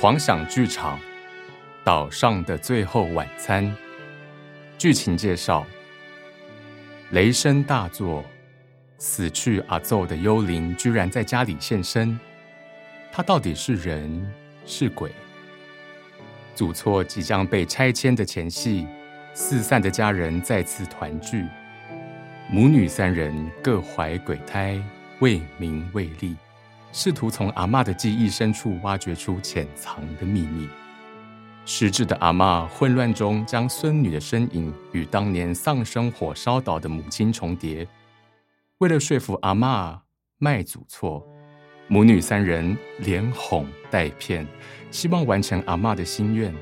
狂想剧场《岛上的最后晚餐》剧情介绍：雷声大作，死去阿奏的幽灵居然在家里现身。他到底是人是鬼？祖厝即将被拆迁的前夕，四散的家人再次团聚，母女三人各怀鬼胎，为名为利。试图从阿妈的记忆深处挖掘出潜藏的秘密。失智的阿妈混乱中将孙女的身影与当年丧生火烧岛的母亲重叠。为了说服阿妈卖祖错，母女三人连哄带骗，希望完成阿妈的心愿。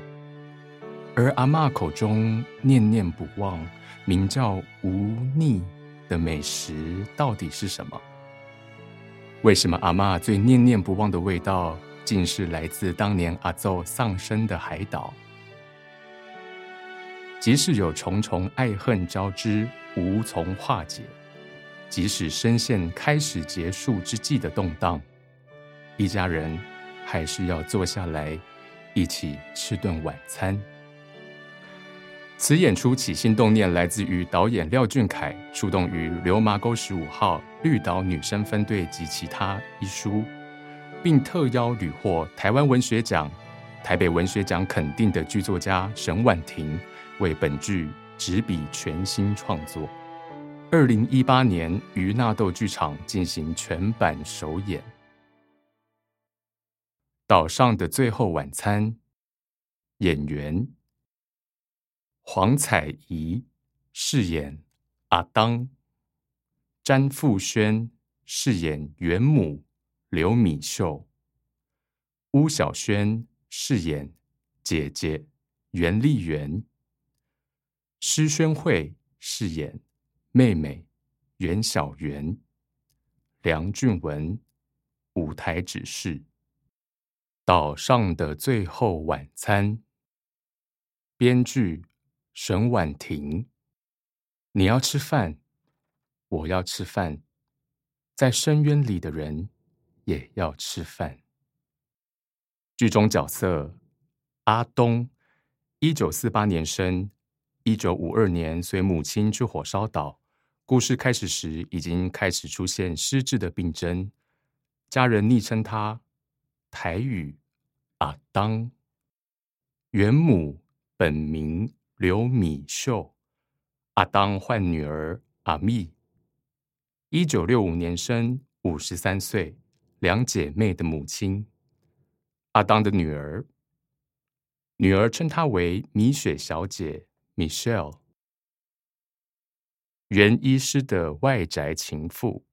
而阿妈口中念念不忘、名叫无腻的美食到底是什么？为什么阿妈最念念不忘的味道，竟是来自当年阿奏丧生的海岛？即使有重重爱恨交织，无从化解；即使深陷开始结束之际的动荡，一家人还是要坐下来，一起吃顿晚餐。此演出起心动念来自于导演廖俊凯出动于《流麻沟十五号绿岛女生分队及其他》一书，并特邀屡获台湾文学奖、台北文学奖肯定的剧作家沈婉婷为本剧执笔全新创作。二零一八年于纳豆剧场进行全版首演，《岛上的最后晚餐》演员。黄彩怡饰演阿当，詹富轩饰演元母刘米秀，巫小轩饰演姐姐袁丽媛，施宣慧饰演妹妹袁小媛，梁俊文舞台指示，《岛上的最后晚餐》编剧。沈婉婷，你要吃饭，我要吃饭，在深渊里的人也要吃饭。剧中角色阿东，一九四八年生，一九五二年随母亲去火烧岛。故事开始时，已经开始出现失智的病症，家人昵称他台语阿当。原母本名。刘米秀，阿当换女儿阿蜜，一九六五年生，五十三岁，两姐妹的母亲。阿当的女儿，女儿称她为米雪小姐 （Michelle）。袁医师的外宅情妇，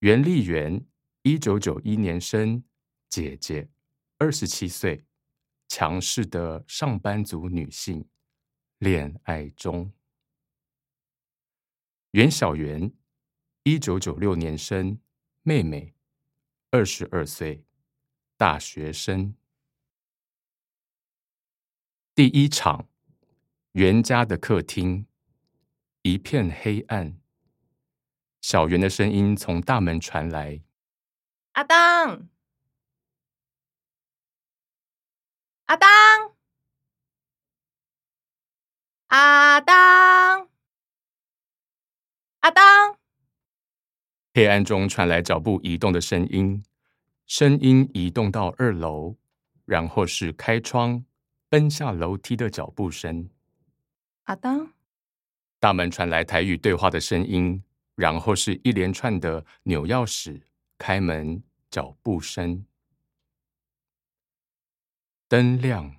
袁丽媛，一九九一年生，姐姐，二十七岁。强势的上班族女性，恋爱中。袁小媛，一九九六年生，妹妹，二十二岁，大学生。第一场，袁家的客厅一片黑暗，小袁的声音从大门传来：“阿当。”阿当，阿当，阿当。黑暗中传来脚步移动的声音，声音移动到二楼，然后是开窗奔下楼梯的脚步声。阿当，大门传来台语对话的声音，然后是一连串的扭钥匙、开门脚步声。灯亮，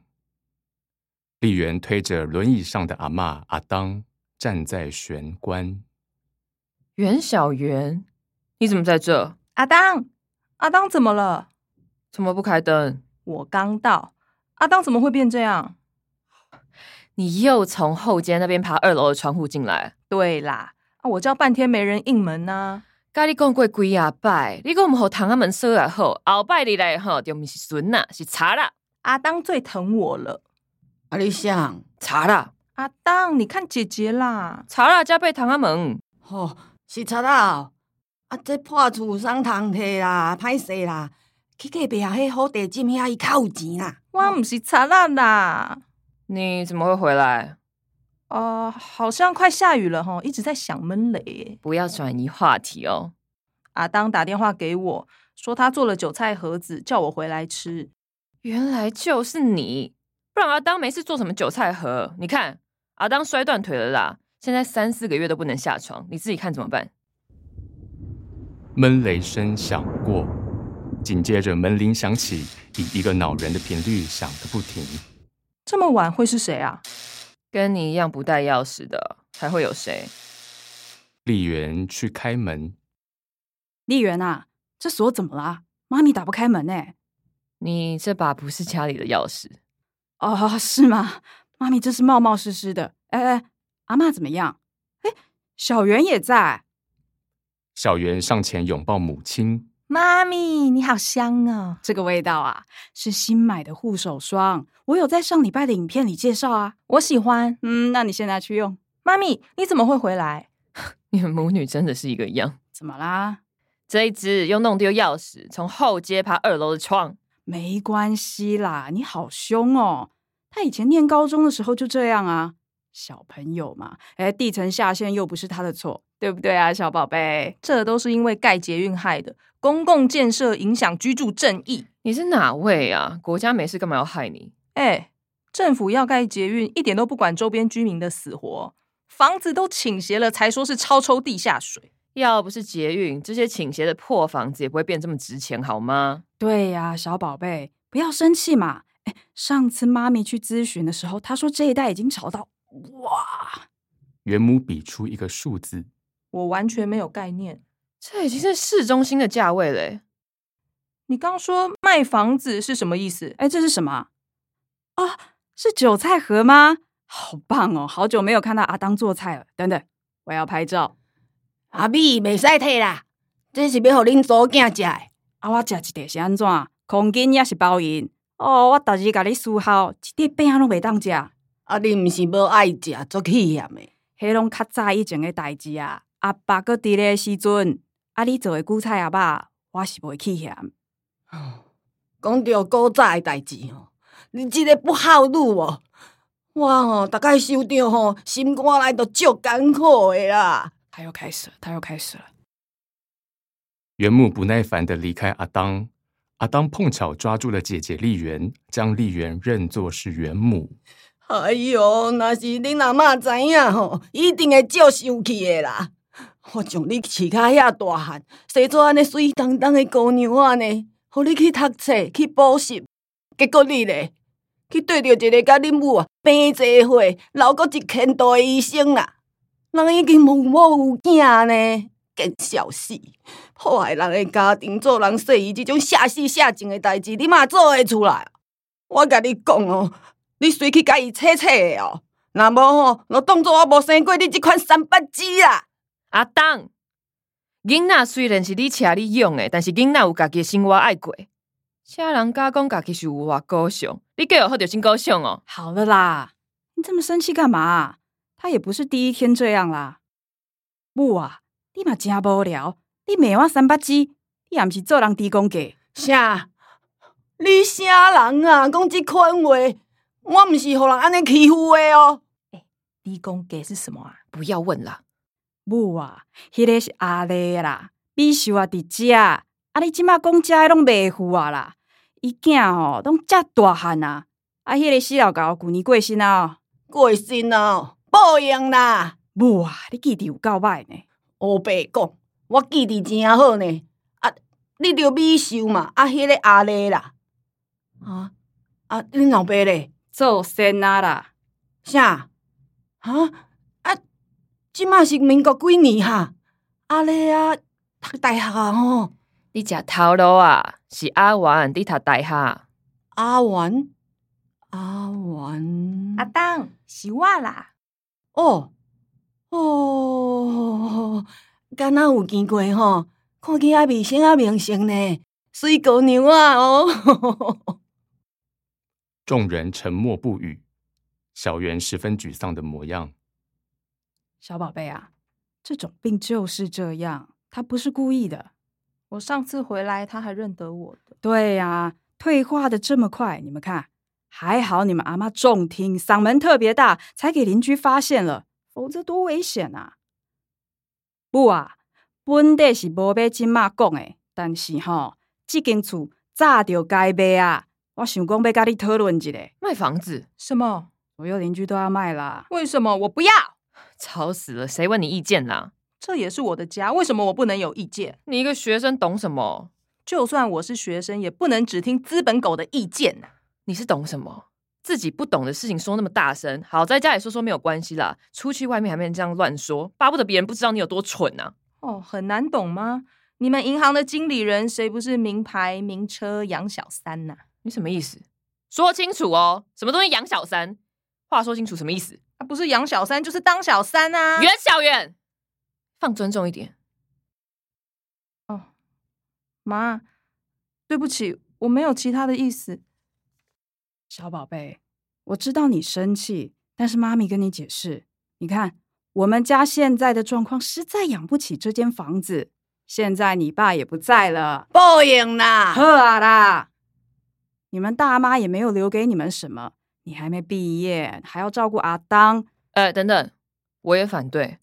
丽媛推着轮椅上的阿妈阿当站在玄关。袁小媛，你怎么在这？阿当，阿当怎么了？怎么不开灯？我刚到，阿当怎么会变这样？你又从后街那边爬二楼的窗户进来？对啦，啊，我叫半天没人应门呐。甲你讲过几啊拜，你讲唔好堂阿门锁啊好，后拜你来吼，就唔是孙呐，是查啦。阿当最疼我了，阿里想查啦。阿当，你看姐姐啦，查啦，加倍糖阿门。哦，是查啦。啊，这破厝双通摕啦，歹势啦，去隔壁迄好地金遐伊较有钱啦。我唔是查啦啦。你怎么会回来？哦、好像快下雨了哈，一直在想闷雷耶。不要转移话题哦。阿当打电话给我说他做了韭菜盒子，叫我回来吃。原来就是你，不然阿当没事做什么韭菜盒？你看阿当摔断腿了啦，现在三四个月都不能下床，你自己看怎么办？闷雷声响过，紧接着门铃响起，以一个恼人的频率响个不停。这么晚会是谁啊？跟你一样不带钥匙的，还会有谁？丽媛去开门，丽媛啊，这锁怎么啦？妈咪打不开门呢、你这把不是家里的钥匙，哦，是吗？妈咪这是冒冒失失的。哎哎，阿妈怎么样？哎，小圆也在。小圆上前拥抱母亲。妈咪，你好香哦！这个味道啊，是新买的护手霜，我有在上礼拜的影片里介绍啊。我喜欢。嗯，那你现在去用。妈咪，你怎么会回来？你们母女真的是一个样。怎么啦？这一只又弄丢钥匙，从后街爬二楼的窗。没关系啦，你好凶哦。他以前念高中的时候就这样啊，小朋友嘛，哎，地层下陷又不是他的错，对不对啊，小宝贝？这都是因为盖捷运害的，公共建设影响居住正义。你是哪位啊？国家没事干嘛要害你？哎，政府要盖捷运，一点都不管周边居民的死活，房子都倾斜了，才说是超抽地下水。要不是捷运，这些倾斜的破房子也不会变这么值钱，好吗？对呀、小宝贝，不要生气嘛。哎，上次妈咪去咨询的时候，她说这一带已经炒到哇，原母比出一个数字，我完全没有概念。这已经是市中心的价位嘞。你刚说卖房子是什么意思？哎，这是什么？啊，是韭菜盒吗？好棒哦！好久没有看到阿当做菜了。等等，我要拍照。阿米袂使退啦，这是要互恁祖囝食的。啊，我食一块是安怎？空间也是包银。哦，我逐日甲你思考，一块饼拢袂当食，啊，你毋是无爱食，足气嫌的。迄拢较早以前诶代志啊。阿爸搁伫咧时阵，啊，你做诶韭菜阿爸，我是袂气嫌。讲到古早诶代志吼，你即个不孝女哦，我吼逐概收着吼，心肝内都足艰苦诶啦。他又开始了，他又开始了。原木不耐烦地离开阿当。阿当碰巧抓住了姐姐丽媛，将丽媛认作是原母。哎哟，若是恁阿嬷知影吼，一定会照生气的啦。我将你饲到遐大汉，生做安尼水当当的姑娘啊呢，互你去读册去补习，结果你咧去对着一个甲恁母啊病做伙，留个一千多的医生啦。人已经无某有囝呢，更笑死！破坏人的家庭，做人说伊即种下死下贱的代志，你嘛做会出来？我甲你讲哦。你随去甲伊切切的哦，若无吼，就当做我无生过你即款三八子啦。阿当，囡仔虽然是你请你养的，但是囡仔有家己的生活爱过。请人家讲家己是有偌高尚，你过好着真高尚哦。好了啦，你这么生气干嘛？他也不是第一天这样啦。母啊，你嘛真无聊，你骂我三八子，你也毋是做人低公价。啥？你啥人啊？讲即款话，我毋是互人安尼欺负的哦。低公给是什么啊？不要问啦，母啊，迄、个是阿丽啦，米秀啊伫遮，啊你即马讲遮的拢袂赴啊啦，伊囝吼拢遮大汉啊，啊迄、个死老狗旧年过身啊哦，过身哦，报应啦。无啊，你记得有够歹呢。黑白讲，我记得真好呢。啊，你着米秀嘛，啊，迄、个阿丽啦。啊啊，恁老爸咧？做先啊啦，啥？啊啊！即满是民国几年哈？阿丽啊，读大学啊吼。你食头路啊，是阿元伫读大学。阿元，阿元，阿当，是我啦。哦哦，敢若有见过吼？看起来面生啊明星呢，水姑娘啊哦。众人沉默不语，小圆十分沮丧的模样。小宝贝啊，这种病就是这样，他不是故意的。我上次回来他还认得我的。对呀、退化的这么快，你们看，还好你们阿妈重听，嗓门特别大，才给邻居发现了，否则多危险啊！不啊，本地是无要即马讲的，但是吼，这间厝早就该卖啊！我想讲要甲你讨论一下，卖房子，什么？所有邻居都要卖啦。为什么我不要？吵死了！谁问你意见啦？这也是我的家，为什么我不能有意见？你一个学生懂什么？就算我是学生，也不能只听资本狗的意见呐、你是懂什么？自己不懂的事情说那么大声，好在家里说说没有关系啦，出去外面还没人这样乱说，巴不得别人不知道你有多蠢啊！哦，很难懂吗？你们银行的经理人谁不是名牌名车养小三呐、你什么意思？说清楚哦！什么东西养小三？话说清楚什么意思？啊？不是养小三就是当小三啊！袁小袁，放尊重一点。哦妈，对不起，我没有其他的意思。小宝贝，我知道你生气，但是妈咪跟你解释，你看我们家现在的状况实在养不起这间房子。现在你爸也不在了，报应啦！呵啊啦，你们大妈也没有留给你们什么，你还没毕业，还要照顾阿当。呃，等等，我也反对。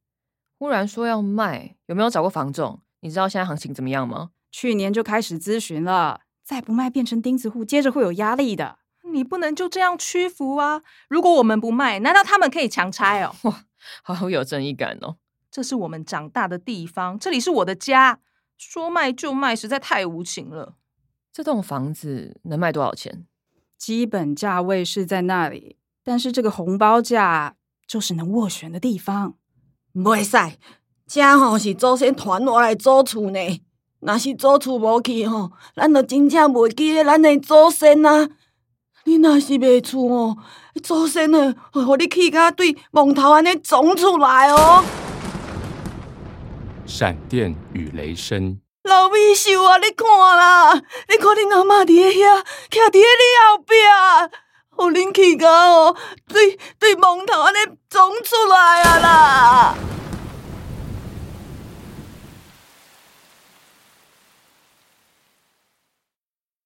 忽然说要卖，有没有找过房仲？你知道现在行情怎么样吗？去年就开始咨询了，再不卖变成钉子户，接着会有压力的。你不能就这样屈服啊！如果我们不卖，难道他们可以强拆哦？哇 好有正义感哦。这是我们长大的地方，这里是我的家，说卖就卖，实在太无情了。这栋房子能卖多少钱？基本价位是在那里，但是这个红包价就是能斡旋的地方。袂使，这吼是祖先传落来租厝呢。若是租厝无去吼，咱就真正袂记得咱的祖先啊。你若是卖厝哦，祖先呢，会互你气甲对蒙头安尼肿出来哦。闪电与雷声，老米秀啊，你看啦，你看恁阿嬷伫咧遐，徛伫咧你后壁，互恁气甲哦，对对蒙头安尼肿出来啊啦！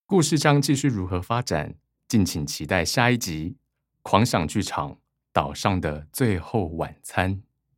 故事将继续如何发展？敬请期待下一集《狂想剧场岛上的最后晚餐》。